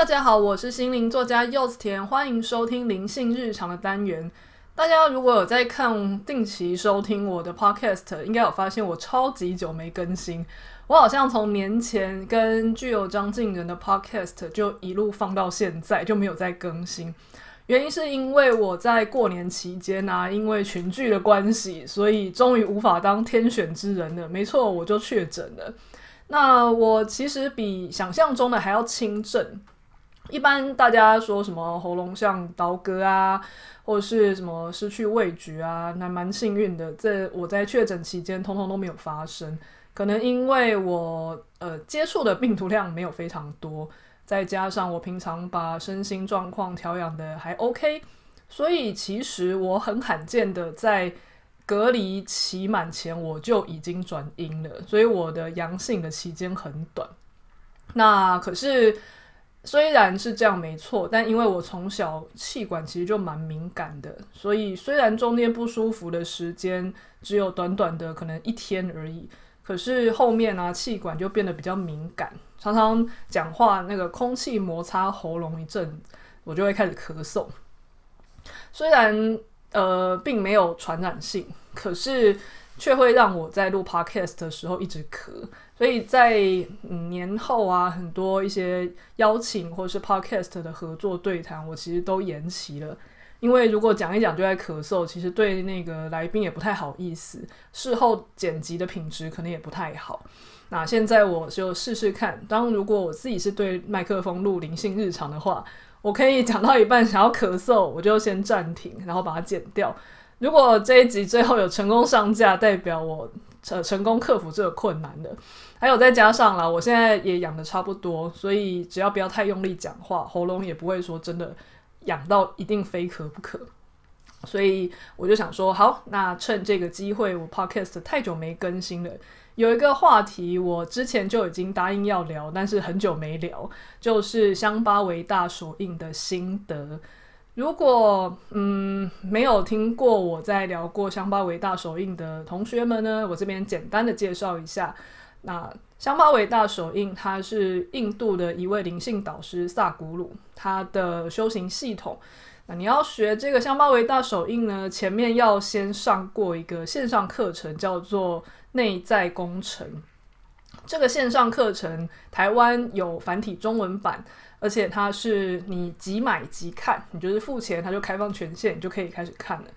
大家好，我是心灵作家柚子甜，欢迎收听灵性日常的单元。大家如果有在看定期收听我的 podcast，应该有发现我超级久没更新。我好像从年前跟具有张敬仁的 podcast 就一路放到现在，就没有再更新。原因是因为我在过年期间啊，因为群聚的关系，所以终于无法当天选之人了。没错，我就确诊了。那我其实比想象中的还要轻症。一般大家说什么喉咙像刀割啊，或者是什么失去味觉啊，还蛮幸运的。这我在确诊期间，通通都没有发生。可能因为我呃接触的病毒量没有非常多，再加上我平常把身心状况调养的还 OK，所以其实我很罕见的在隔离期满前我就已经转阴了，所以我的阳性的期间很短。那可是。虽然是这样没错，但因为我从小气管其实就蛮敏感的，所以虽然中间不舒服的时间只有短短的可能一天而已，可是后面呢、啊，气管就变得比较敏感，常常讲话那个空气摩擦喉咙一阵，我就会开始咳嗽。虽然呃并没有传染性，可是却会让我在录 podcast 的时候一直咳。所以在年后啊，很多一些邀请或是 podcast 的合作对谈，我其实都延期了。因为如果讲一讲就在咳嗽，其实对那个来宾也不太好意思，事后剪辑的品质可能也不太好。那现在我就试试看，当如果我自己是对麦克风录灵性日常的话，我可以讲到一半想要咳嗽，我就先暂停，然后把它剪掉。如果这一集最后有成功上架，代表我成成功克服这个困难的。还有再加上啦，我现在也养得差不多，所以只要不要太用力讲话，喉咙也不会说真的痒到一定非咳不可。所以我就想说，好，那趁这个机会，我 podcast 太久没更新了，有一个话题我之前就已经答应要聊，但是很久没聊，就是香巴维大手印的心得。如果嗯没有听过我在聊过香巴维大手印的同学们呢，我这边简单的介绍一下。那香巴维大手印，它是印度的一位灵性导师萨古鲁，他的修行系统。那你要学这个香巴维大手印呢，前面要先上过一个线上课程，叫做内在工程。这个线上课程台湾有繁体中文版，而且它是你即买即看，你就是付钱，它就开放权限，你就可以开始看了。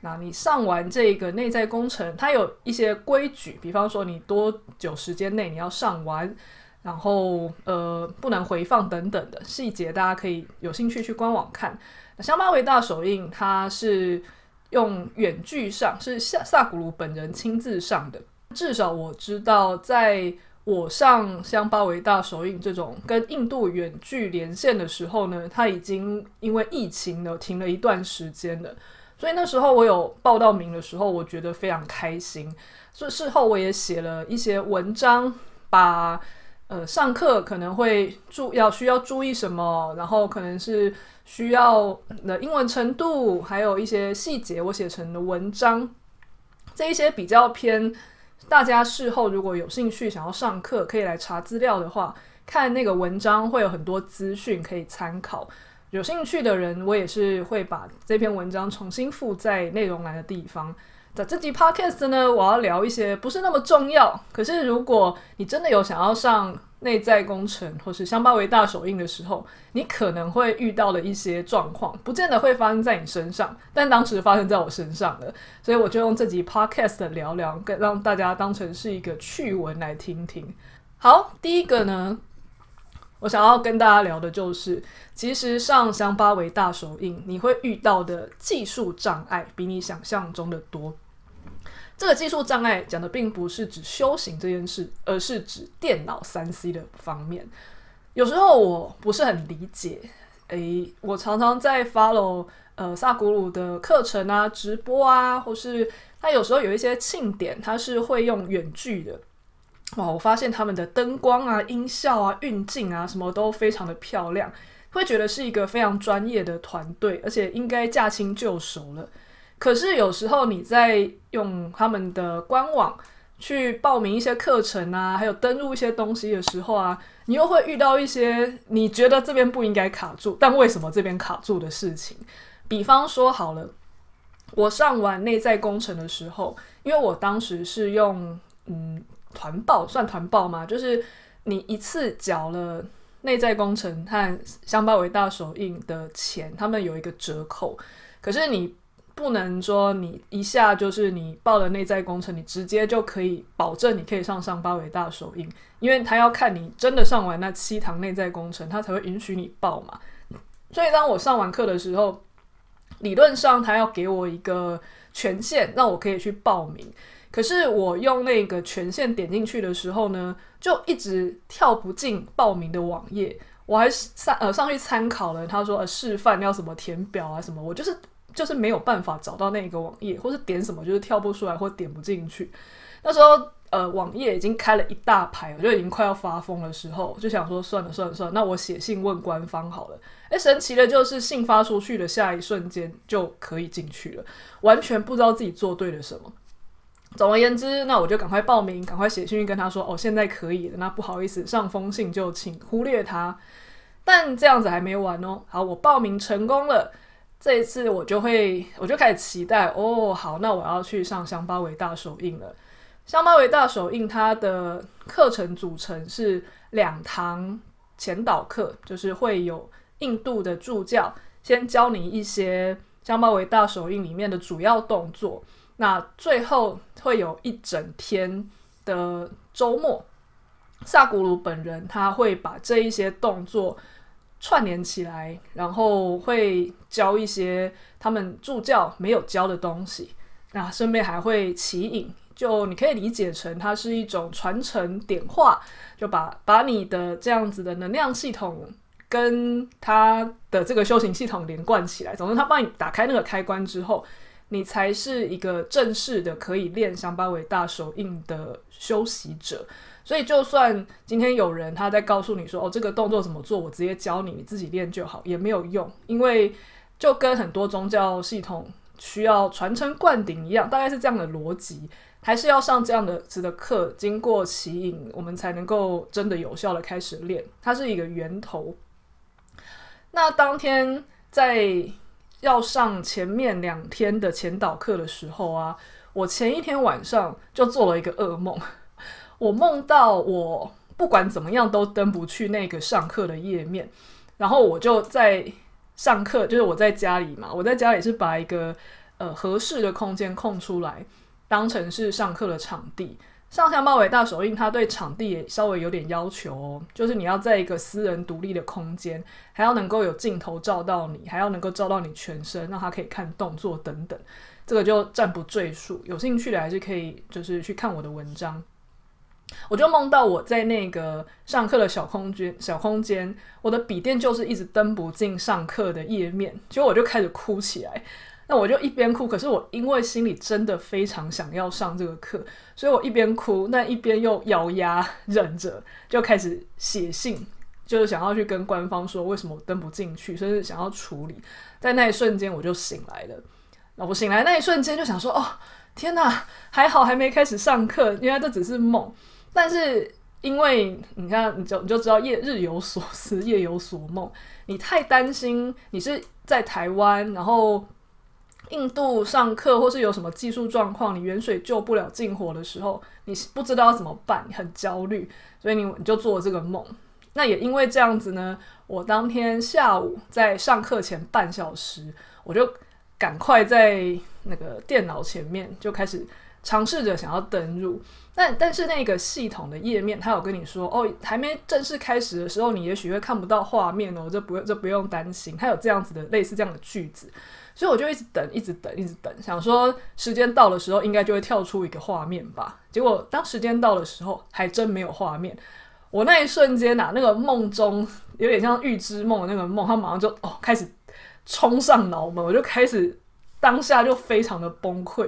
那你上完这个内在工程，它有一些规矩，比方说你多久时间内你要上完，然后呃不能回放等等的细节，大家可以有兴趣去官网看。香巴维大首映，它是用远距上，是萨萨古鲁本人亲自上的。至少我知道，在我上香巴维大首映这种跟印度远距连线的时候呢，它已经因为疫情呢停了一段时间了。所以那时候我有报到名的时候，我觉得非常开心。所以事后我也写了一些文章，把呃上课可能会注要需要注意什么，然后可能是需要的英文程度，还有一些细节，我写成的文章。这一些比较偏大家事后如果有兴趣想要上课，可以来查资料的话，看那个文章会有很多资讯可以参考。有兴趣的人，我也是会把这篇文章重新附在内容栏的地方。在这集 podcast 呢，我要聊一些不是那么重要，可是如果你真的有想要上内在工程或是香巴维大手印的时候，你可能会遇到的一些状况，不见得会发生在你身上，但当时发生在我身上了，所以我就用这集 podcast 聊聊，跟让大家当成是一个趣闻来听听。好，第一个呢。我想要跟大家聊的就是，其实上香巴维大手印，你会遇到的技术障碍比你想象中的多。这个技术障碍讲的并不是指修行这件事，而是指电脑三 C 的方面。有时候我不是很理解，诶，我常常在 follow 呃萨古鲁的课程啊、直播啊，或是他有时候有一些庆典，他是会用远距的。哇！我发现他们的灯光啊、音效啊、运镜啊，什么都非常的漂亮，会觉得是一个非常专业的团队，而且应该驾轻就熟了。可是有时候你在用他们的官网去报名一些课程啊，还有登录一些东西的时候啊，你又会遇到一些你觉得这边不应该卡住，但为什么这边卡住的事情。比方说好了，我上完内在工程的时候，因为我当时是用嗯团报，算团报嘛？就是你一次缴了内在工程和香巴维大手印的钱，他们有一个折扣，可是你。不能说你一下就是你报了内在工程，你直接就可以保证你可以上上巴维大首映，因为他要看你真的上完那七堂内在工程，他才会允许你报嘛。所以当我上完课的时候，理论上他要给我一个权限，让我可以去报名。可是我用那个权限点进去的时候呢，就一直跳不进报名的网页。我还上呃上去参考了，他说呃示范要怎么填表啊什么，我就是。就是没有办法找到那个网页，或是点什么就是跳不出来，或点不进去。那时候，呃，网页已经开了一大排，我就已经快要发疯的时候，就想说算了算了算了，那我写信问官方好了。诶，神奇的就是信发出去的下一瞬间就可以进去了，完全不知道自己做对了什么。总而言之，那我就赶快报名，赶快写信跟他说，哦，现在可以了。那不好意思，上封信就请忽略它。但这样子还没完哦。好，我报名成功了。这一次我就会，我就开始期待哦，好，那我要去上香巴维大手印了。香巴维大手印它的课程组成是两堂前导课，就是会有印度的助教先教你一些香巴维大手印里面的主要动作，那最后会有一整天的周末，萨古鲁本人他会把这一些动作。串联起来，然后会教一些他们助教没有教的东西。那顺便还会启引，就你可以理解成它是一种传承点化，就把把你的这样子的能量系统跟他的这个修行系统连贯起来。总之，他帮你打开那个开关之后，你才是一个正式的可以练香巴维大手印的修习者。所以，就算今天有人他在告诉你说：“哦，这个动作怎么做？”我直接教你，你自己练就好，也没有用。因为就跟很多宗教系统需要传承灌顶一样，大概是这样的逻辑，还是要上这样的子的课，经过启引，我们才能够真的有效的开始练。它是一个源头。那当天在要上前面两天的前导课的时候啊，我前一天晚上就做了一个噩梦。我梦到我不管怎么样都登不去那个上课的页面，然后我就在上课，就是我在家里嘛，我在家里是把一个呃合适的空间空出来，当成是上课的场地。上香巴维大手印，它对场地也稍微有点要求哦，就是你要在一个私人独立的空间，还要能够有镜头照到你，还要能够照到你全身，让他可以看动作等等。这个就暂不赘述，有兴趣的还是可以就是去看我的文章。我就梦到我在那个上课的小空间，小空间，我的笔电就是一直登不进上课的页面，结果我就开始哭起来。那我就一边哭，可是我因为心里真的非常想要上这个课，所以我一边哭，那一边又咬牙忍着，就开始写信，就是想要去跟官方说为什么我登不进去，甚至想要处理。在那一瞬间，我就醒来了。那我醒来那一瞬间就想说：哦，天哪，还好还没开始上课，原来这只是梦。但是，因为你看，你就你就知道夜日有所思，夜有所梦。你太担心你是在台湾，然后印度上课，或是有什么技术状况，你远水救不了近火的时候，你不知道怎么办，你很焦虑，所以你你就做了这个梦。那也因为这样子呢，我当天下午在上课前半小时，我就赶快在那个电脑前面就开始尝试着想要登入。但但是那个系统的页面，他有跟你说哦，还没正式开始的时候，你也许会看不到画面哦，这不用这不用担心。他有这样子的类似这样的句子，所以我就一直等，一直等，一直等，想说时间到的时候应该就会跳出一个画面吧。结果当时间到的时候，还真没有画面。我那一瞬间呐，那个梦中有点像预知梦的那个梦，他马上就哦开始冲上脑门，我就开始当下就非常的崩溃。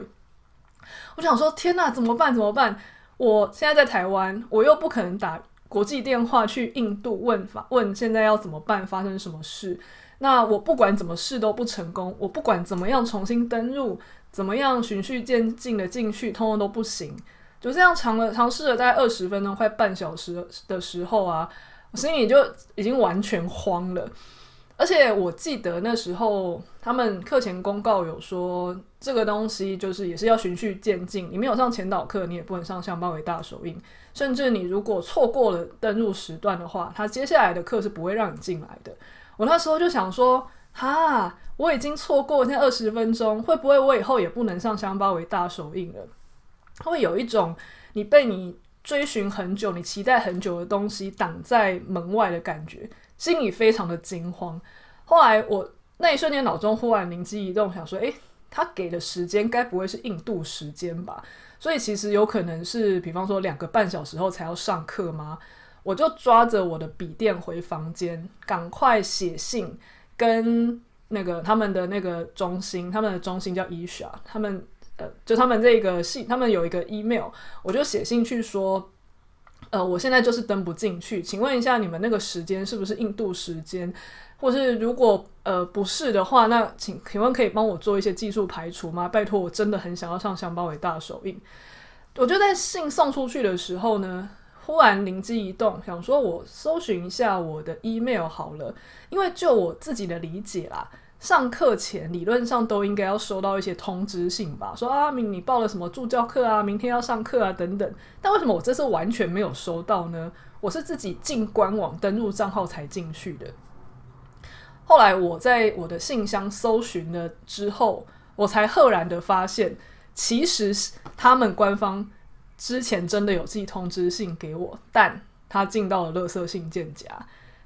我想说，天呐，怎么办？怎么办？我现在在台湾，我又不可能打国际电话去印度问法，问现在要怎么办，发生什么事？那我不管怎么试都不成功，我不管怎么样重新登入，怎么样循序渐进的进去，通通都不行。就这样尝了尝试了大概二十分钟，快半小时的时候啊，我心里就已经完全慌了。而且我记得那时候他们课前公告有说，这个东西就是也是要循序渐进，你没有上前导课，你也不能上乡巴委大手印，甚至你如果错过了登入时段的话，他接下来的课是不会让你进来的。我那时候就想说，哈，我已经错过那二十分钟，会不会我以后也不能上香巴委大手印了？会有一种你被你追寻很久、你期待很久的东西挡在门外的感觉。心里非常的惊慌，后来我那一瞬间脑中忽然灵机一动，想说：诶，他给的时间该不会是印度时间吧？所以其实有可能是，比方说两个半小时后才要上课吗？我就抓着我的笔电回房间，赶快写信跟那个他们的那个中心，他们的中心叫 Isha，他们呃，就他们这个信，他们有一个 email，我就写信去说。呃，我现在就是登不进去，请问一下，你们那个时间是不是印度时间？或是如果呃不是的话，那请请问可以帮我做一些技术排除吗？拜托，我真的很想要上香巴委大手印。我就在信送出去的时候呢，忽然灵机一动，想说我搜寻一下我的 email 好了，因为就我自己的理解啦。上课前理论上都应该要收到一些通知信吧，说啊，明你报了什么助教课啊，明天要上课啊等等。但为什么我这次完全没有收到呢？我是自己进官网登录账号才进去的。后来我在我的信箱搜寻了之后，我才赫然的发现，其实他们官方之前真的有寄通知信给我，但他进到了垃圾信件夹。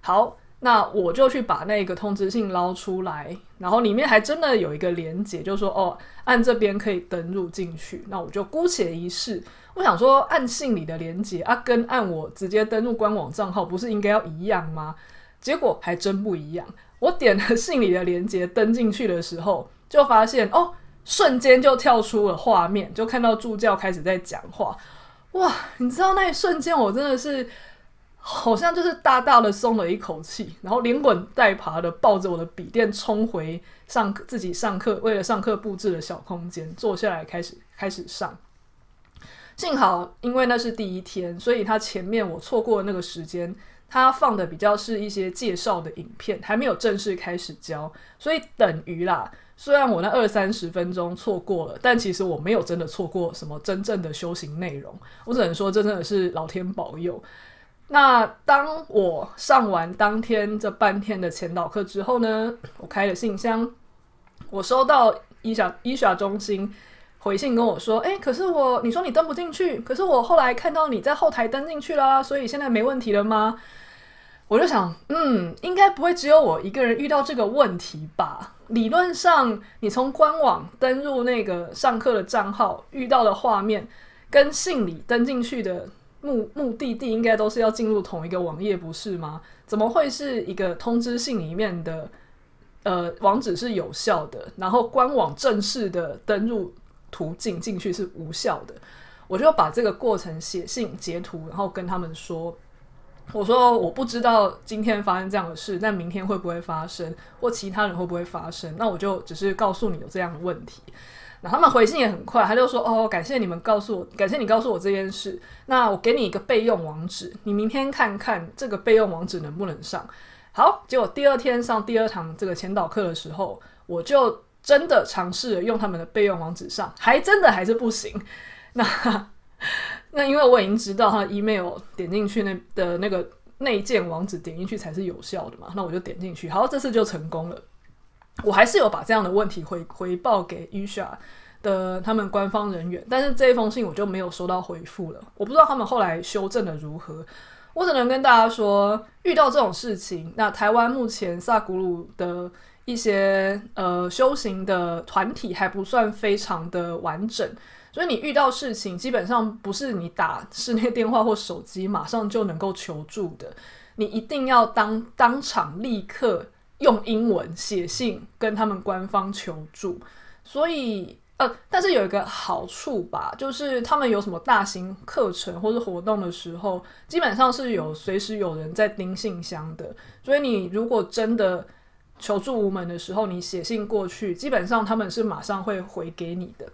好。那我就去把那个通知信捞出来，然后里面还真的有一个连接，就说哦，按这边可以登入进去。那我就姑且一试。我想说，按信里的连接啊，跟按我直接登入官网账号，不是应该要一样吗？结果还真不一样。我点了信里的连接登进去的时候，就发现哦，瞬间就跳出了画面，就看到助教开始在讲话。哇，你知道那一瞬间，我真的是。好像就是大大的松了一口气，然后连滚带爬的抱着我的笔电冲回上课，自己上课为了上课布置的小空间，坐下来开始开始上。幸好因为那是第一天，所以他前面我错过的那个时间，他放的比较是一些介绍的影片，还没有正式开始教，所以等于啦。虽然我那二三十分钟错过了，但其实我没有真的错过什么真正的修行内容。我只能说，这真的是老天保佑。那当我上完当天这半天的前导课之后呢，我开了信箱，我收到伊莎伊莎中心回信跟我说：“诶，可是我你说你登不进去，可是我后来看到你在后台登进去啦，所以现在没问题了吗？”我就想，嗯，应该不会只有我一个人遇到这个问题吧？理论上，你从官网登入那个上课的账号遇到的画面，跟信里登进去的。目目的地应该都是要进入同一个网页，不是吗？怎么会是一个通知信里面的呃网址是有效的，然后官网正式的登入途径进去是无效的？我就把这个过程写信截图，然后跟他们说：“我说我不知道今天发生这样的事，但明天会不会发生，或其他人会不会发生？那我就只是告诉你有这样的问题。”然后他们回信也很快，他就说：“哦，感谢你们告诉我，感谢你告诉我这件事。那我给你一个备用网址，你明天看看这个备用网址能不能上。”好，结果第二天上第二堂这个前导课的时候，我就真的尝试用他们的备用网址上，还真的还是不行。那那因为我已经知道他 email 点进去那的那个内建网址点进去才是有效的嘛，那我就点进去，好，这次就成功了。我还是有把这样的问题回回报给 Isha 的他们官方人员，但是这一封信我就没有收到回复了。我不知道他们后来修正的如何。我只能跟大家说，遇到这种事情，那台湾目前萨古鲁的一些呃修行的团体还不算非常的完整，所以你遇到事情基本上不是你打室内电话或手机马上就能够求助的，你一定要当当场立刻。用英文写信跟他们官方求助，所以呃，但是有一个好处吧，就是他们有什么大型课程或者活动的时候，基本上是有随时有人在盯信箱的。所以你如果真的求助无门的时候，你写信过去，基本上他们是马上会回给你的。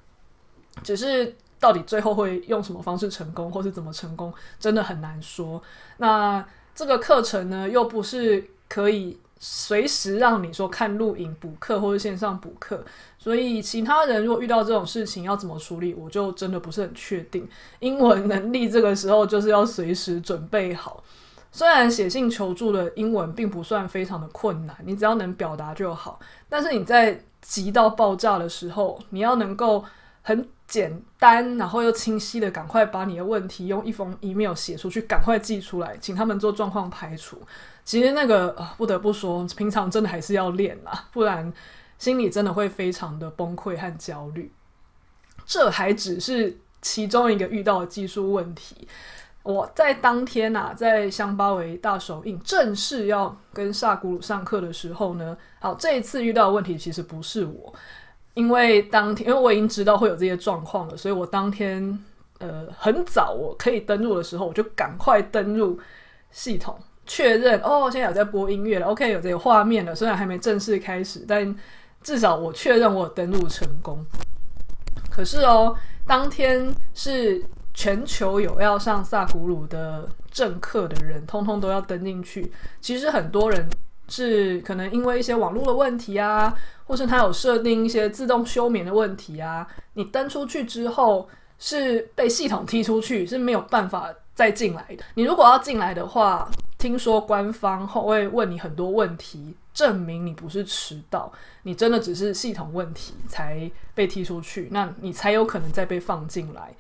只是到底最后会用什么方式成功，或是怎么成功，真的很难说。那这个课程呢，又不是可以随时让你说看录影补课或者线上补课，所以其他人如果遇到这种事情要怎么处理，我就真的不是很确定。英文能力这个时候就是要随时准备好。虽然写信求助的英文并不算非常的困难，你只要能表达就好。但是你在急到爆炸的时候，你要能够很简单，然后又清晰的赶快把你的问题用一封 email 写出去，赶快寄出来，请他们做状况排除。其实那个，不得不说，平常真的还是要练啦，不然心里真的会非常的崩溃和焦虑。这还只是其中一个遇到的技术问题。我在当天啊，在香巴维大首映正式要跟萨古鲁上课的时候呢，好，这一次遇到的问题其实不是我，因为当天因为我已经知道会有这些状况了，所以我当天呃很早我可以登录的时候，我就赶快登录系统确认哦，现在有在播音乐了，OK，有这个画面了，虽然还没正式开始，但至少我确认我有登录成功。可是哦，当天是。全球有要上萨古鲁的政客的人，通通都要登进去。其实很多人是可能因为一些网络的问题啊，或是他有设定一些自动休眠的问题啊，你登出去之后是被系统踢出去，是没有办法再进来的。你如果要进来的话，听说官方会问你很多问题，证明你不是迟到，你真的只是系统问题才被踢出去，那你才有可能再被放进来。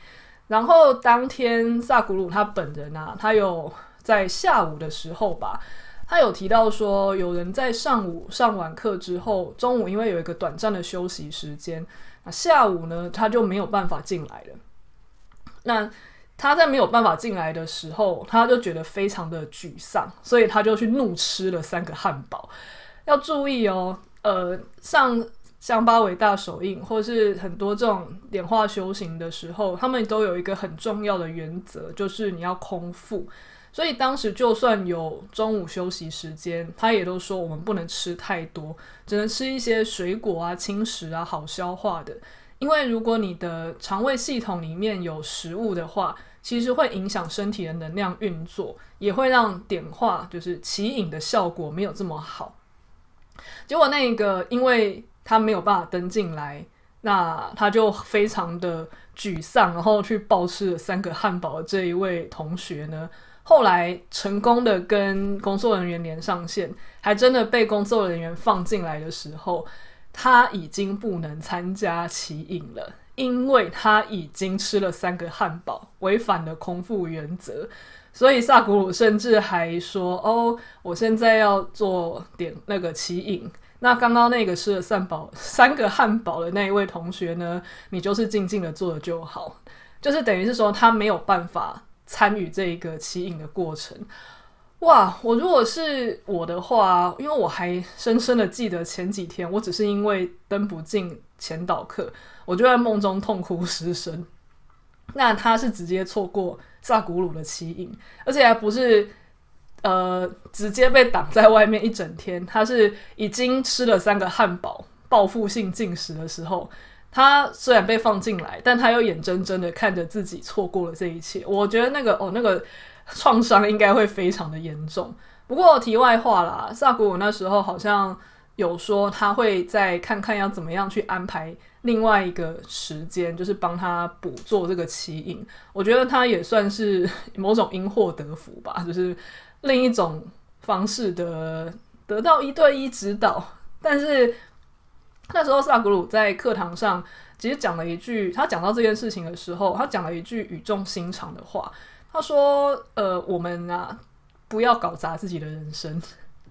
然后当天萨古鲁他本人啊，他有在下午的时候吧，他有提到说，有人在上午上完课之后，中午因为有一个短暂的休息时间，那下午呢，他就没有办法进来了。那他在没有办法进来的时候，他就觉得非常的沮丧，所以他就去怒吃了三个汉堡。要注意哦，呃，上。香巴维大手印，或是很多这种点化修行的时候，他们都有一个很重要的原则，就是你要空腹。所以当时就算有中午休息时间，他也都说我们不能吃太多，只能吃一些水果啊、轻食啊，好消化的。因为如果你的肠胃系统里面有食物的话，其实会影响身体的能量运作，也会让点化就是起引的效果没有这么好。结果那个因为。他没有办法登进来，那他就非常的沮丧，然后去暴吃了三个汉堡的这一位同学呢，后来成功的跟工作人员连上线，还真的被工作人员放进来的时候，他已经不能参加启引了，因为他已经吃了三个汉堡，违反了空腹原则。所以萨古鲁甚至还说：“哦，我现在要做点那个启引。”那刚刚那个吃了三堡三个汉堡的那一位同学呢？你就是静静的坐着就好，就是等于是说他没有办法参与这一个启引的过程。哇！我如果是我的话，因为我还深深的记得前几天，我只是因为登不进前导课，我就在梦中痛哭失声。那他是直接错过萨古鲁的启引，而且还不是。呃，直接被挡在外面一整天。他是已经吃了三个汉堡，报复性进食的时候，他虽然被放进来，但他又眼睁睁的看着自己错过了这一切。我觉得那个哦，那个创伤应该会非常的严重。不过题外话啦，萨古鲁那时候好像有说他会再看看要怎么样去安排另外一个时间，就是帮他补做这个奇引。我觉得他也算是某种因祸得福吧，就是。另一种方式的得到一对一指导，但是那时候萨古鲁在课堂上其实讲了一句，他讲到这件事情的时候，他讲了一句语重心长的话。他说：“呃，我们啊，不要搞砸自己的人生。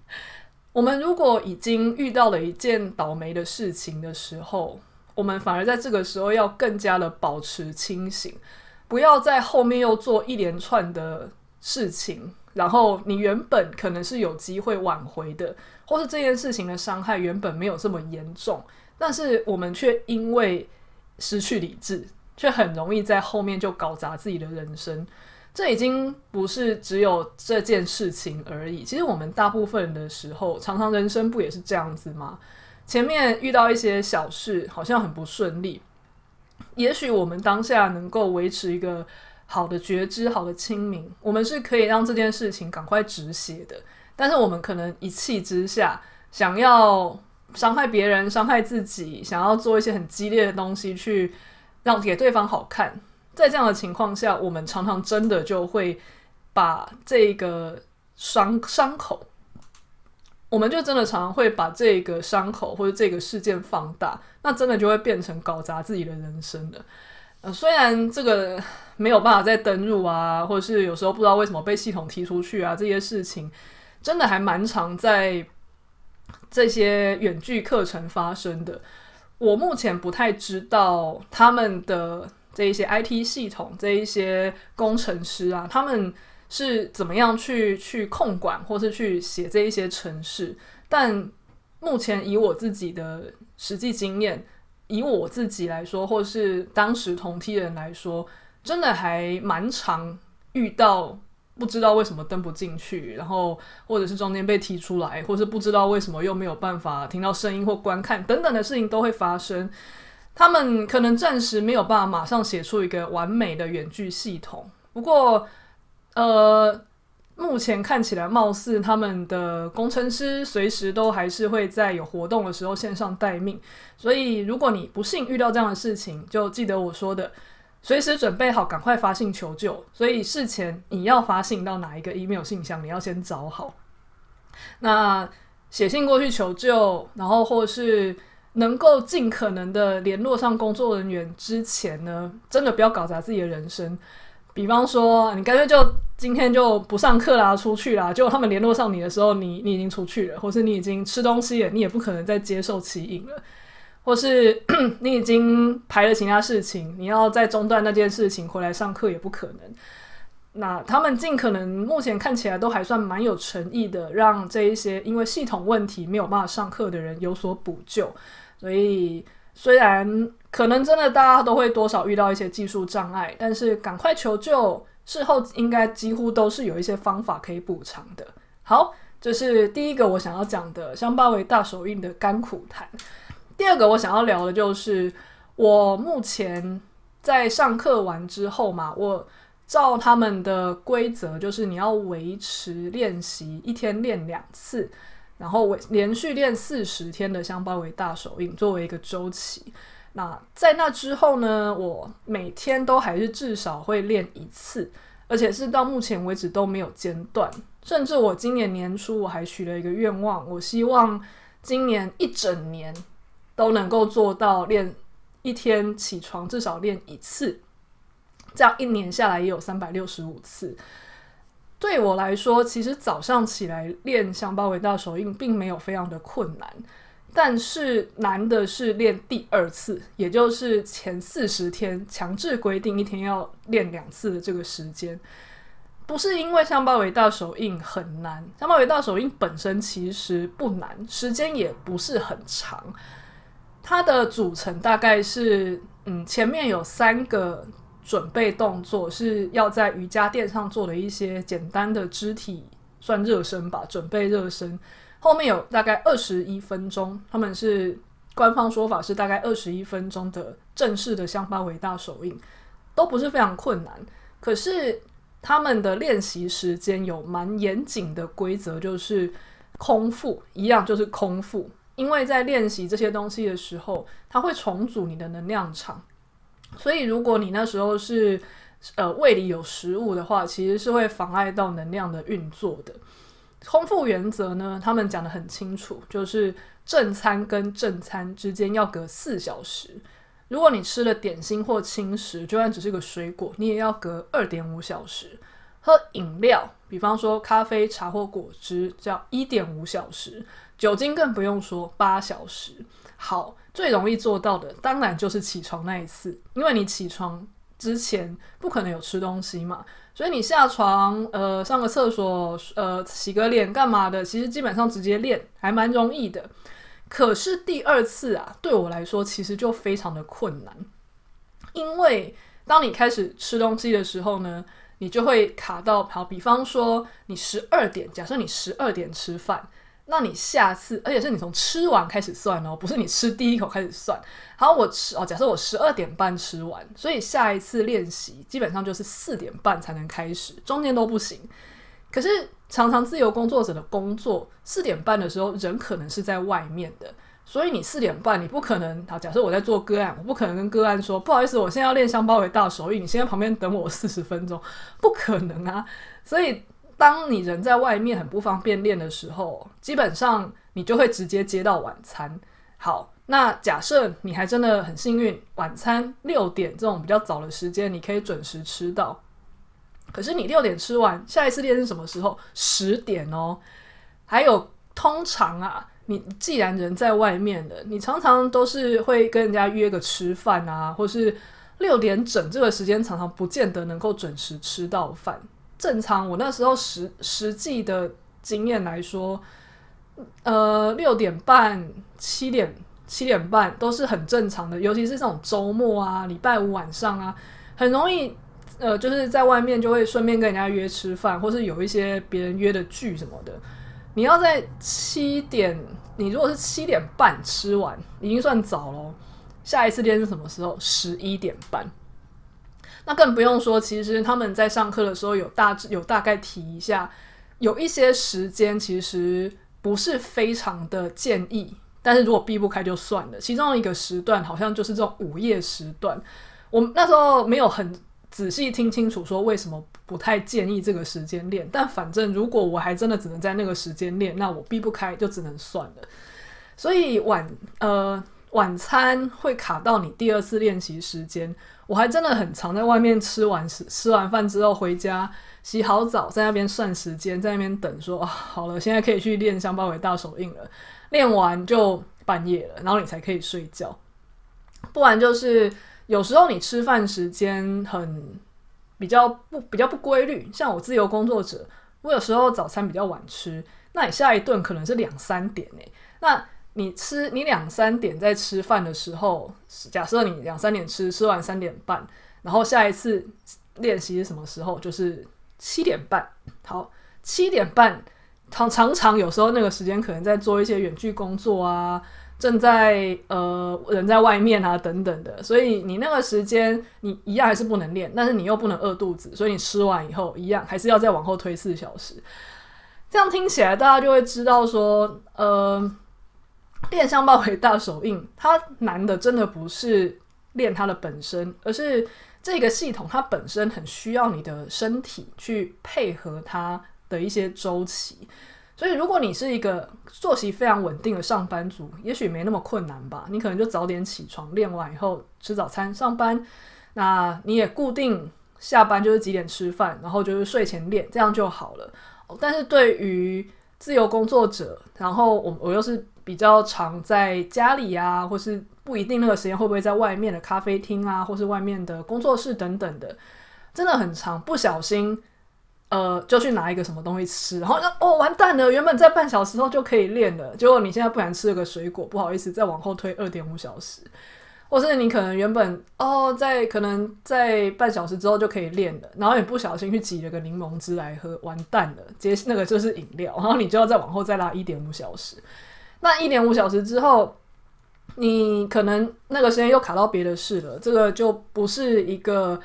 我们如果已经遇到了一件倒霉的事情的时候，我们反而在这个时候要更加的保持清醒，不要在后面又做一连串的事情。”然后你原本可能是有机会挽回的，或是这件事情的伤害原本没有这么严重，但是我们却因为失去理智，却很容易在后面就搞砸自己的人生。这已经不是只有这件事情而已。其实我们大部分的时候，常常人生不也是这样子吗？前面遇到一些小事，好像很不顺利，也许我们当下能够维持一个好的觉知、好的清明，我们是可以让这件事情赶快止血的。但是我们可能一气之下，想要伤害别人、伤害自己，想要做一些很激烈的东西去让给对方好看。在这样的情况下，我们常常真的就会把这个伤伤口，我们就真的常常会把这个伤口或者这个事件放大，那真的就会变成搞砸自己的人生了。呃，虽然这个没有办法再登入啊，或者是有时候不知道为什么被系统踢出去啊，这些事情真的还蛮常在这些远距课程发生的。我目前不太知道他们的。这一些 IT 系统，这一些工程师啊，他们是怎么样去去控管，或是去写这一些程式？但目前以我自己的实际经验，以我自己来说，或是当时同梯人来说，真的还蛮常遇到不知道为什么登不进去，然后或者是中间被踢出来，或是不知道为什么又没有办法听到声音或观看等等的事情都会发生。他们可能暂时没有办法马上写出一个完美的远距系统，不过，呃，目前看起来貌似他们的工程师随时都还是会在有活动的时候线上待命。所以，如果你不幸遇到这样的事情，就记得我说的，随时准备好，赶快发信求救。所以，事前你要发信到哪一个 email 信箱，你要先找好。那写信过去求救，然后或是。能够尽可能的联络上工作人员之前呢，真的不要搞砸自己的人生。比方说，你干脆就今天就不上课啦，出去啦。结果他们联络上你的时候，你你已经出去了，或是你已经吃东西了，你也不可能再接受其影了。或是 你已经排了其他事情，你要再中断那件事情回来上课也不可能。那他们尽可能目前看起来都还算蛮有诚意的，让这一些因为系统问题没有办法上课的人有所补救。所以，虽然可能真的大家都会多少遇到一些技术障碍，但是赶快求救，事后应该几乎都是有一些方法可以补偿的。好，这是第一个我想要讲的香巴维大手印的甘苦谈。第二个我想要聊的就是，我目前在上课完之后嘛，我照他们的规则，就是你要维持练习，一天练两次。然后我连续练四十天的香包围大手印作为一个周期，那在那之后呢，我每天都还是至少会练一次，而且是到目前为止都没有间断。甚至我今年年初我还许了一个愿望，我希望今年一整年都能够做到练一天起床至少练一次，这样一年下来也有三百六十五次。对我来说，其实早上起来练香巴维大手印并没有非常的困难，但是难的是练第二次，也就是前四十天强制规定一天要练两次的这个时间。不是因为香巴维大手印很难，香巴维大手印本身其实不难，时间也不是很长。它的组成大概是，嗯，前面有三个。准备动作是要在瑜伽垫上做的一些简单的肢体算热身吧，准备热身。后面有大概二十一分钟，他们是官方说法是大概二十一分钟的正式的香巴维大手印，都不是非常困难。可是他们的练习时间有蛮严谨的规则，就是空腹一样，就是空腹，因为在练习这些东西的时候，它会重组你的能量场。所以，如果你那时候是呃胃里有食物的话，其实是会妨碍到能量的运作的。空腹原则呢，他们讲得很清楚，就是正餐跟正餐之间要隔四小时。如果你吃了点心或轻食，就算只是个水果，你也要隔二点五小时。喝饮料，比方说咖啡、茶或果汁，叫一点五小时。酒精更不用说，八小时。好。最容易做到的，当然就是起床那一次，因为你起床之前不可能有吃东西嘛，所以你下床，呃，上个厕所，呃，洗个脸干嘛的，其实基本上直接练还蛮容易的。可是第二次啊，对我来说其实就非常的困难，因为当你开始吃东西的时候呢，你就会卡到，好，比方说你十二点，假设你十二点吃饭。那你下次，而且是你从吃完开始算哦，不是你吃第一口开始算。好，我吃哦，假设我十二点半吃完，所以下一次练习基本上就是四点半才能开始，中间都不行。可是常常自由工作者的工作，四点半的时候人可能是在外面的，所以你四点半你不可能。好，假设我在做个案，我不可能跟个案说，不好意思，我现在要练香包围大手印，你先在旁边等我四十分钟，不可能啊。所以。当你人在外面很不方便练的时候，基本上你就会直接接到晚餐。好，那假设你还真的很幸运，晚餐六点这种比较早的时间，你可以准时吃到。可是你六点吃完，下一次练是什么时候？十点哦。还有，通常啊，你既然人在外面的，你常常都是会跟人家约个吃饭啊，或是六点整这个时间，常常不见得能够准时吃到饭。正常，我那时候实实际的经验来说，呃，六点半、七点、七点半都是很正常的，尤其是这种周末啊、礼拜五晚上啊，很容易，呃，就是在外面就会顺便跟人家约吃饭，或是有一些别人约的剧什么的。你要在七点，你如果是七点半吃完，已经算早了。下一次练是什么时候？十一点半。那更不用说，其实他们在上课的时候有大致有大概提一下，有一些时间其实不是非常的建议，但是如果避不开就算了。其中一个时段好像就是这种午夜时段，我那时候没有很仔细听清楚说为什么不太建议这个时间练，但反正如果我还真的只能在那个时间练，那我避不开就只能算了。所以晚呃晚餐会卡到你第二次练习时间。我还真的很常在外面吃完吃吃完饭之后回家洗好澡，在那边算时间，在那边等说，好了，现在可以去练香包围大手印了。练完就半夜了，然后你才可以睡觉。不然就是有时候你吃饭时间很比较不比较不规律，像我自由工作者，我有时候早餐比较晚吃，那你下一顿可能是两三点诶，那。你吃你两三点在吃饭的时候，假设你两三点吃，吃完三点半，然后下一次练习是什么时候？就是七点半。好，七点半，常常常有时候那个时间可能在做一些远距工作啊，正在呃人在外面啊等等的，所以你那个时间你一样还是不能练，但是你又不能饿肚子，所以你吃完以后一样还是要再往后推四小时。这样听起来大家就会知道说，呃。练香包围大手印，它难的真的不是练它的本身，而是这个系统它本身很需要你的身体去配合它的一些周期。所以，如果你是一个作息非常稳定的上班族，也许没那么困难吧。你可能就早点起床，练完以后吃早餐上班。那你也固定下班就是几点吃饭，然后就是睡前练，这样就好了。但是对于自由工作者，然后我我又是。比较常在家里啊，或是不一定那个时间会不会在外面的咖啡厅啊，或是外面的工作室等等的，真的很常，不小心呃就去拿一个什么东西吃，然后哦完蛋了，原本在半小时后就可以练了，结果你现在不然吃了个水果，不好意思再往后推二点五小时，或是你可能原本哦在可能在半小时之后就可以练了，然后也不小心去挤了个柠檬汁来喝，完蛋了，接那个就是饮料，然后你就要再往后再拉一点五小时。那一点五小时之后，你可能那个时间又卡到别的事了，这个就不是一个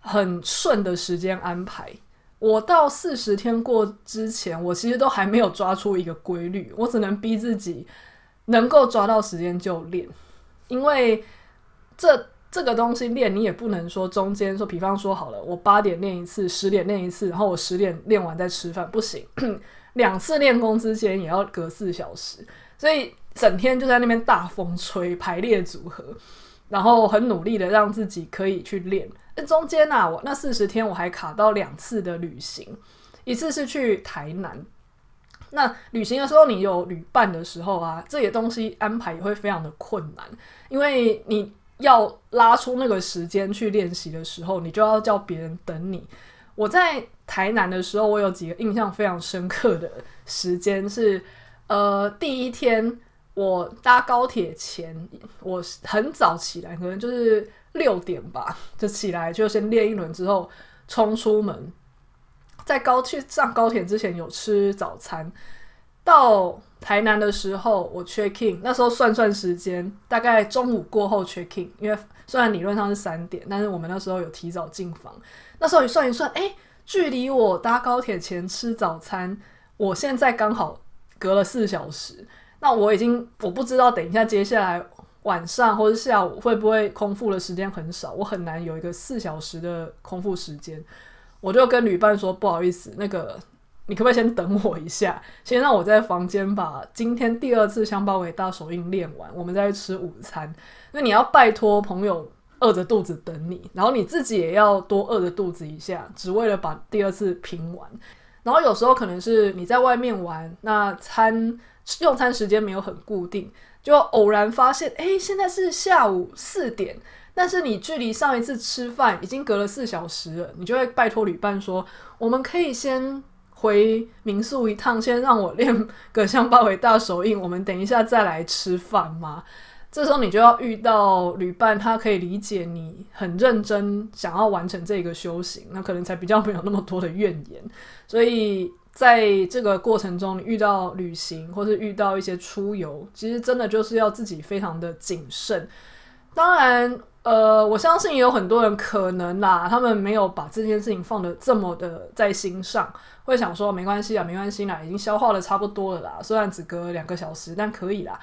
很顺的时间安排。我到四十天过之前，我其实都还没有抓出一个规律，我只能逼自己能够抓到时间就练，因为这这个东西练你也不能说中间说，比方说好了，我八点练一次，十点练一次，然后我十点练完再吃饭，不行，两次练功之间也要隔四小时。所以整天就在那边大风吹排列组合，然后很努力的让自己可以去练。那中间啊，我那四十天我还卡到两次的旅行，一次是去台南。那旅行的时候，你有旅伴的时候啊，这些东西安排也会非常的困难，因为你要拉出那个时间去练习的时候，你就要叫别人等你。我在台南的时候，我有几个印象非常深刻的时间是。呃，第一天我搭高铁前，我很早起来，可能就是六点吧，就起来就先练一轮，之后冲出门，在高去上高铁之前有吃早餐，到台南的时候，我 check in，那时候算算时间，大概中午过后 check in，因为虽然理论上是三点，但是我们那时候有提早进房。那时候你算一算，哎、距离我搭高铁前吃早餐，我现在刚好隔了四小时。那我已经我不知道，等一下接下来晚上或者下午会不会空腹的时间很少，我很难有一个四小时的空腹时间。我就跟旅伴说，不好意思，那个。你可不可以先等我一下，先让我在房间把今天第二次香包围大手印练完，我们再去吃午餐。那你要拜托朋友饿着肚子等你，然后你自己也要多饿着肚子一下，只为了把第二次拼完。然后有时候可能是你在外面玩，那餐用餐时间没有很固定，就偶然发现，诶，现在是下午四点，但是你距离上一次吃饭已经隔了四小时了，你就会拜托旅伴说，我们可以先。回民宿一趟，先让我练个香包围大手印，我们等一下再来吃饭吗？这时候你就要遇到旅伴，他可以理解你很认真想要完成这个修行，那可能才比较没有那么多的怨言。所以在这个过程中，你遇到旅行或是遇到一些出游，其实真的就是要自己非常的谨慎。当然。呃，我相信也有很多人可能啦，他们没有把这件事情放得这么的在心上，会想说没关系啊，没关系啦，已经消化的差不多了啦，虽然只隔两个小时，但可以啦。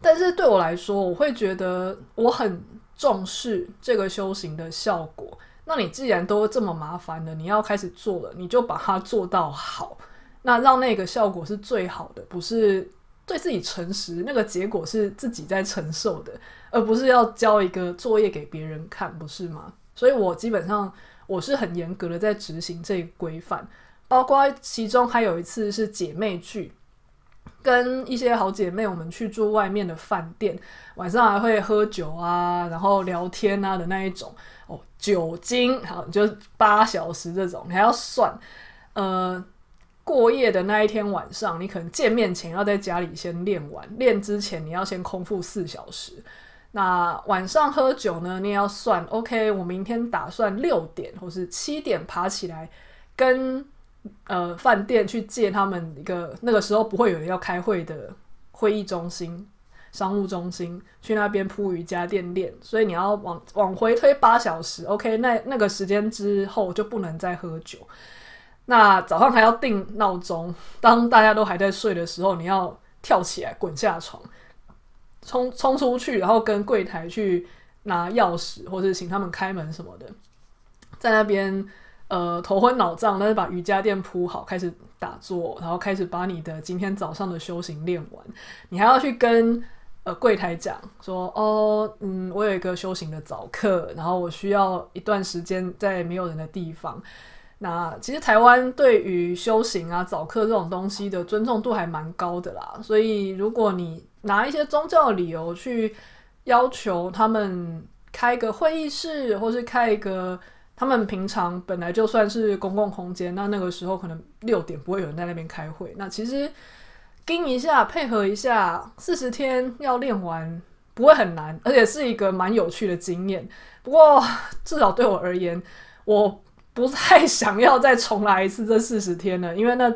但是对我来说，我会觉得我很重视这个修行的效果。那你既然都这么麻烦了，你要开始做了，你就把它做到好，那让那个效果是最好的，不是？对自己诚实，那个结果是自己在承受的，而不是要交一个作业给别人看，不是吗？所以我基本上我是很严格的在执行这一规范，包括其中还有一次是姐妹聚，跟一些好姐妹我们去住外面的饭店，晚上还会喝酒啊，然后聊天啊的那一种哦，酒精好，就八小时这种，你还要算，呃。过夜的那一天晚上，你可能见面前要在家里先练完，练之前你要先空腹四小时。那晚上喝酒呢，你也要算。OK，我明天打算六点或是七点爬起来，跟呃饭店去借他们一个那个时候不会有人要开会的会议中心、商务中心，去那边铺瑜伽垫练。所以你要往往回推八小时。OK，那那个时间之后就不能再喝酒。那早上还要定闹钟，当大家都还在睡的时候，你要跳起来滚下床，冲冲出去，然后跟柜台去拿钥匙，或者请他们开门什么的，在那边呃头昏脑胀，但是把瑜伽垫铺好，开始打坐，然后开始把你的今天早上的修行练完。你还要去跟呃柜台讲说，哦，嗯，我有一个修行的早课，然后我需要一段时间在没有人的地方。那其实台湾对于修行啊、早课这种东西的尊重度还蛮高的啦，所以如果你拿一些宗教理由去要求他们开个会议室，或是开一个他们平常本来就算是公共空间，那那个时候可能六点不会有人在那边开会。那其实盯一下，配合一下，四十天要练完不会很难，而且是一个蛮有趣的经验。不过至少对我而言，我。不太 想要再重来一次这四十天了，因为那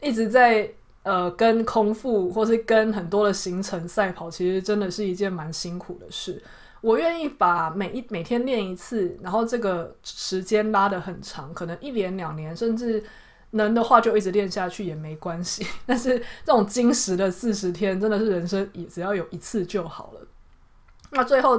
一直在呃跟空腹或是跟很多的行程赛跑，其实真的是一件蛮辛苦的事。我愿意把每一每天练一次，然后这个时间拉得很长，可能一年两年，甚至能的话就一直练下去也没关系。但是这种精实的四十天，真的是人生也只要有一次就好了。那最后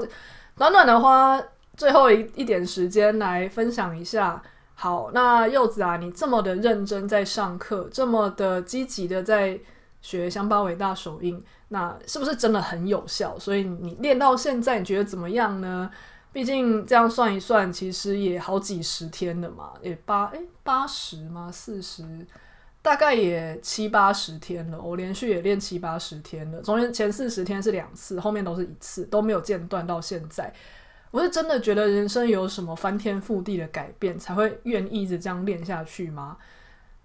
短短的话。最后一一点时间来分享一下，好，那柚子啊，你这么的认真在上课，这么的积极的在学香巴伟大手印，那是不是真的很有效？所以你练到现在，你觉得怎么样呢？毕竟这样算一算，其实也好几十天了嘛，也八诶八十吗？四十，大概也七八十天了。我连续也练七八十天了，中间前四十天是两次，后面都是一次，都没有间断到现在。我是真的觉得人生有什么翻天覆地的改变，才会愿意一直这样练下去吗？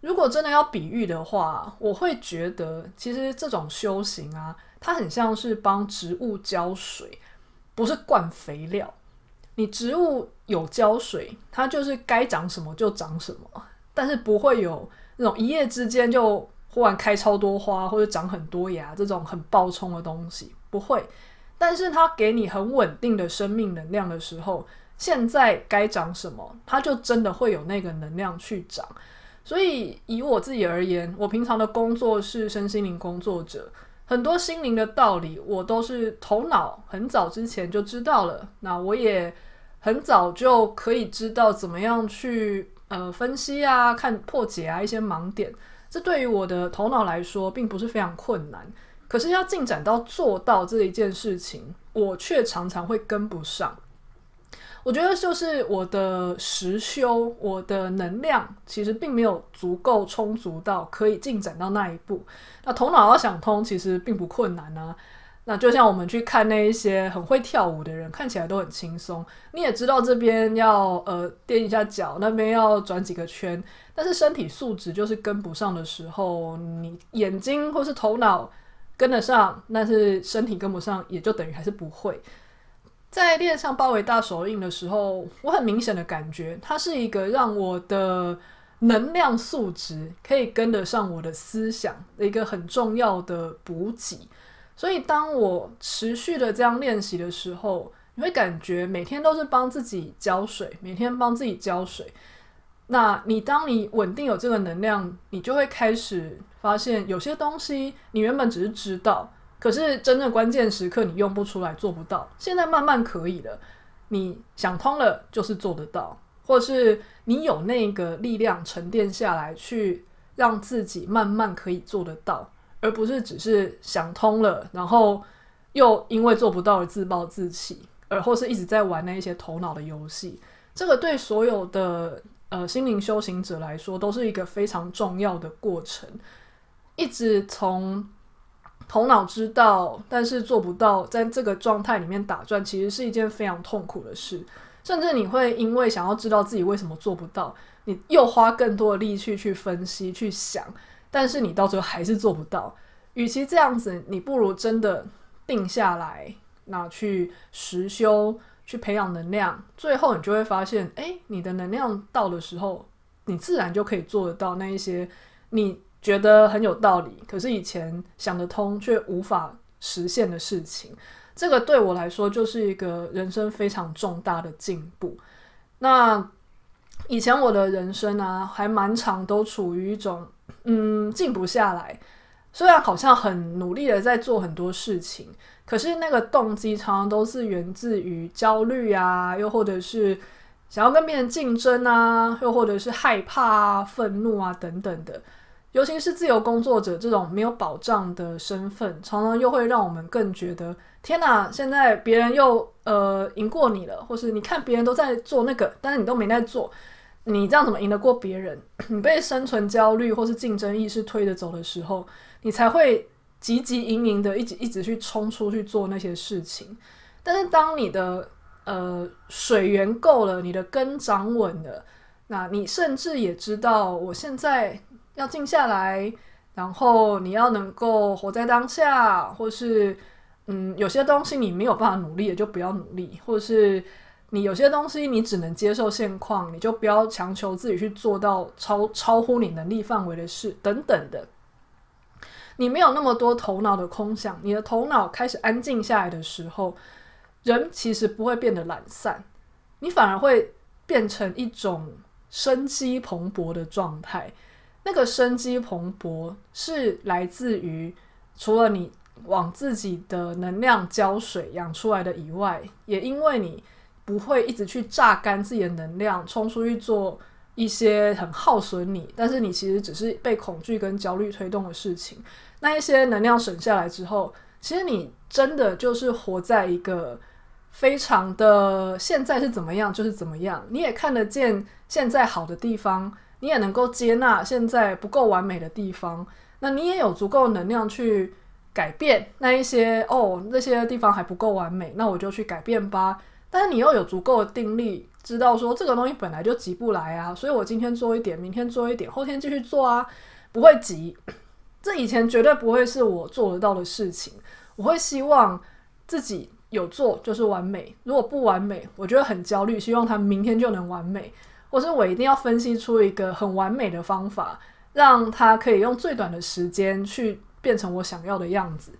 如果真的要比喻的话，我会觉得其实这种修行啊，它很像是帮植物浇水，不是灌肥料。你植物有浇水，它就是该长什么就长什么，但是不会有那种一夜之间就忽然开超多花或者长很多芽这种很暴冲的东西，不会。但是它给你很稳定的生命能量的时候，现在该长什么，它就真的会有那个能量去长。所以以我自己而言，我平常的工作是身心灵工作者，很多心灵的道理我都是头脑很早之前就知道了。那我也很早就可以知道怎么样去呃分析啊、看破解啊一些盲点。这对于我的头脑来说，并不是非常困难。可是要进展到做到这一件事情，我却常常会跟不上。我觉得就是我的实修，我的能量其实并没有足够充足到可以进展到那一步。那头脑要想通，其实并不困难啊。那就像我们去看那一些很会跳舞的人，看起来都很轻松。你也知道这边要呃垫一下脚，那边要转几个圈，但是身体素质就是跟不上的时候，你眼睛或是头脑。跟得上，但是身体跟不上，也就等于还是不会。在练上包围大手印的时候，我很明显的感觉，它是一个让我的能量素质可以跟得上我的思想的一个很重要的补给。所以，当我持续的这样练习的时候，你会感觉每天都是帮自己浇水，每天帮自己浇水。那你当你稳定有这个能量，你就会开始发现有些东西你原本只是知道，可是真正关键时刻你用不出来，做不到。现在慢慢可以了，你想通了就是做得到，或是你有那个力量沉淀下来，去让自己慢慢可以做得到，而不是只是想通了，然后又因为做不到而自暴自弃，而或是一直在玩那一些头脑的游戏。这个对所有的。呃，心灵修行者来说，都是一个非常重要的过程。一直从头脑知道，但是做不到，在这个状态里面打转，其实是一件非常痛苦的事。甚至你会因为想要知道自己为什么做不到，你又花更多的力气去分析、去想，但是你到最后还是做不到。与其这样子，你不如真的定下来，那去实修。去培养能量，最后你就会发现，诶，你的能量到的时候，你自然就可以做得到那一些你觉得很有道理，可是以前想得通却无法实现的事情。这个对我来说就是一个人生非常重大的进步。那以前我的人生啊，还蛮长都处于一种嗯静不下来，虽然好像很努力的在做很多事情。可是那个动机常常都是源自于焦虑啊，又或者是想要跟别人竞争啊，又或者是害怕啊、愤怒啊等等的。尤其是自由工作者这种没有保障的身份，常常又会让我们更觉得天哪！现在别人又呃赢过你了，或是你看别人都在做那个，但是你都没在做，你这样怎么赢得过别人？你被生存焦虑或是竞争意识推着走的时候，你才会。汲汲营营的，一直一直去冲出去做那些事情，但是当你的呃水源够了，你的根长稳了，那你甚至也知道，我现在要静下来，然后你要能够活在当下，或是嗯，有些东西你没有办法努力也就不要努力，或是你有些东西你只能接受现况，你就不要强求自己去做到超超乎你能力范围的事，等等的。你没有那么多头脑的空想，你的头脑开始安静下来的时候，人其实不会变得懒散，你反而会变成一种生机蓬勃的状态。那个生机蓬勃是来自于除了你往自己的能量浇水养出来的以外，也因为你不会一直去榨干自己的能量，冲出去做。一些很耗损你，但是你其实只是被恐惧跟焦虑推动的事情。那一些能量省下来之后，其实你真的就是活在一个非常的现在是怎么样就是怎么样。你也看得见现在好的地方，你也能够接纳现在不够完美的地方。那你也有足够能量去改变那一些哦，那些地方还不够完美，那我就去改变吧。但是你又有足够的定力。知道说这个东西本来就急不来啊，所以我今天做一点，明天做一点，后天继续做啊，不会急。这以前绝对不会是我做得到的事情。我会希望自己有做就是完美，如果不完美，我觉得很焦虑，希望它明天就能完美，或是我一定要分析出一个很完美的方法，让它可以用最短的时间去变成我想要的样子。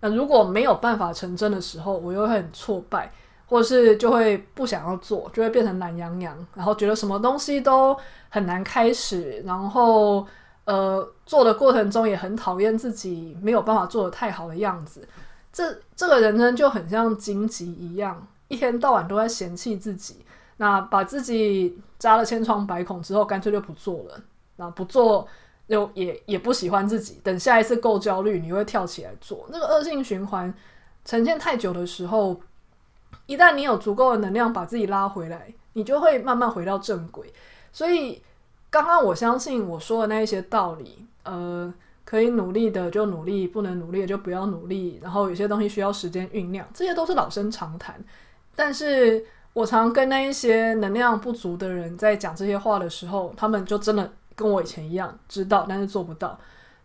那如果没有办法成真的时候，我又会很挫败，或是就会不想要做，就会变成懒洋洋，然后觉得什么东西都很难开始，然后呃做的过程中也很讨厌自己没有办法做得太好的样子。这这个人呢就很像荆棘一样，一天到晚都在嫌弃自己，那把自己扎了千疮百孔之后，干脆就不做了，那不做。就也也不喜欢自己，等下一次够焦虑，你会跳起来做。那个恶性循环呈现太久的时候，一旦你有足够的能量把自己拉回来，你就会慢慢回到正轨。所以刚刚我相信我说的那一些道理，呃，可以努力的就努力，不能努力的就不要努力。然后有些东西需要时间酝酿，这些都是老生常谈。但是我常跟那一些能量不足的人在讲这些话的时候，他们就真的。跟我以前一样，知道但是做不到。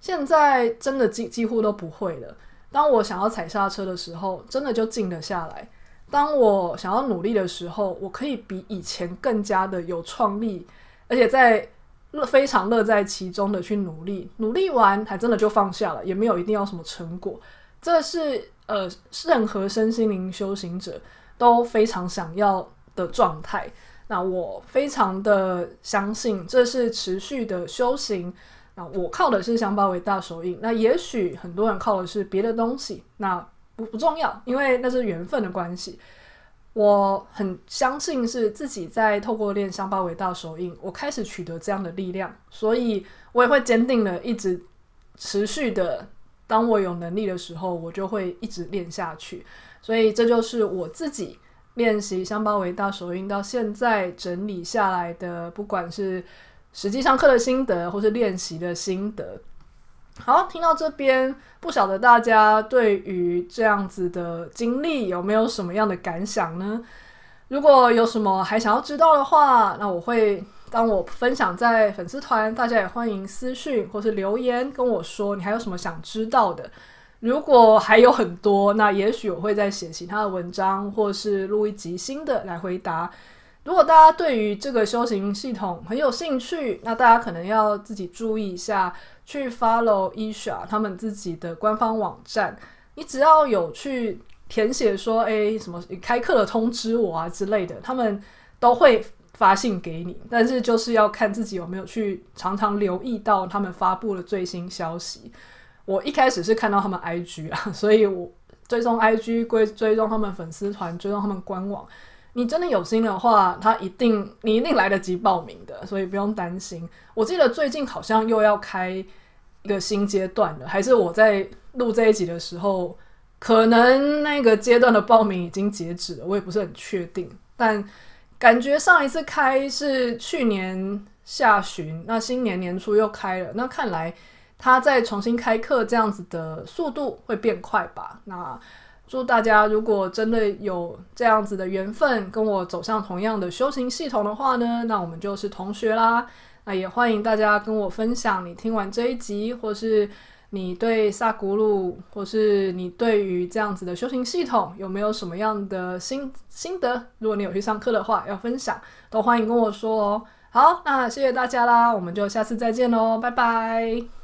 现在真的几几乎都不会了。当我想要踩刹车的时候，真的就静了下来。当我想要努力的时候，我可以比以前更加的有创力，而且在乐非常乐在其中的去努力。努力完还真的就放下了，也没有一定要什么成果。这是呃，任何身心灵修行者都非常想要的状态。那我非常的相信，这是持续的修行。那我靠的是香巴维大手印。那也许很多人靠的是别的东西，那不不重要，因为那是缘分的关系。我很相信是自己在透过练香巴维大手印，我开始取得这样的力量，所以我也会坚定的一直持续的。当我有能力的时候，我就会一直练下去。所以这就是我自己。练习香巴维大手印到现在整理下来的，不管是实际上课的心得，或是练习的心得。好，听到这边，不晓得大家对于这样子的经历有没有什么样的感想呢？如果有什么还想要知道的话，那我会当我分享在粉丝团，大家也欢迎私讯或是留言跟我说，你还有什么想知道的。如果还有很多，那也许我会再写其他的文章，或是录一集新的来回答。如果大家对于这个修行系统很有兴趣，那大家可能要自己注意一下，去 follow Isha 他们自己的官方网站。你只要有去填写说，哎，什么开课了通知我啊之类的，他们都会发信给你。但是就是要看自己有没有去常常留意到他们发布的最新消息。我一开始是看到他们 IG 啊，所以我追踪 IG，归追踪他们粉丝团，追踪他们官网。你真的有心的话，他一定你一定来得及报名的，所以不用担心。我记得最近好像又要开一个新阶段了，还是我在录这一集的时候，可能那个阶段的报名已经截止了，我也不是很确定。但感觉上一次开是去年下旬，那新年年初又开了，那看来。他再重新开课，这样子的速度会变快吧？那祝大家，如果真的有这样子的缘分，跟我走向同样的修行系统的话呢，那我们就是同学啦。那也欢迎大家跟我分享，你听完这一集，或是你对萨古鲁，或是你对于这样子的修行系统有没有什么样的心心得？如果你有去上课的话，要分享，都欢迎跟我说哦。好，那谢谢大家啦，我们就下次再见喽，拜拜。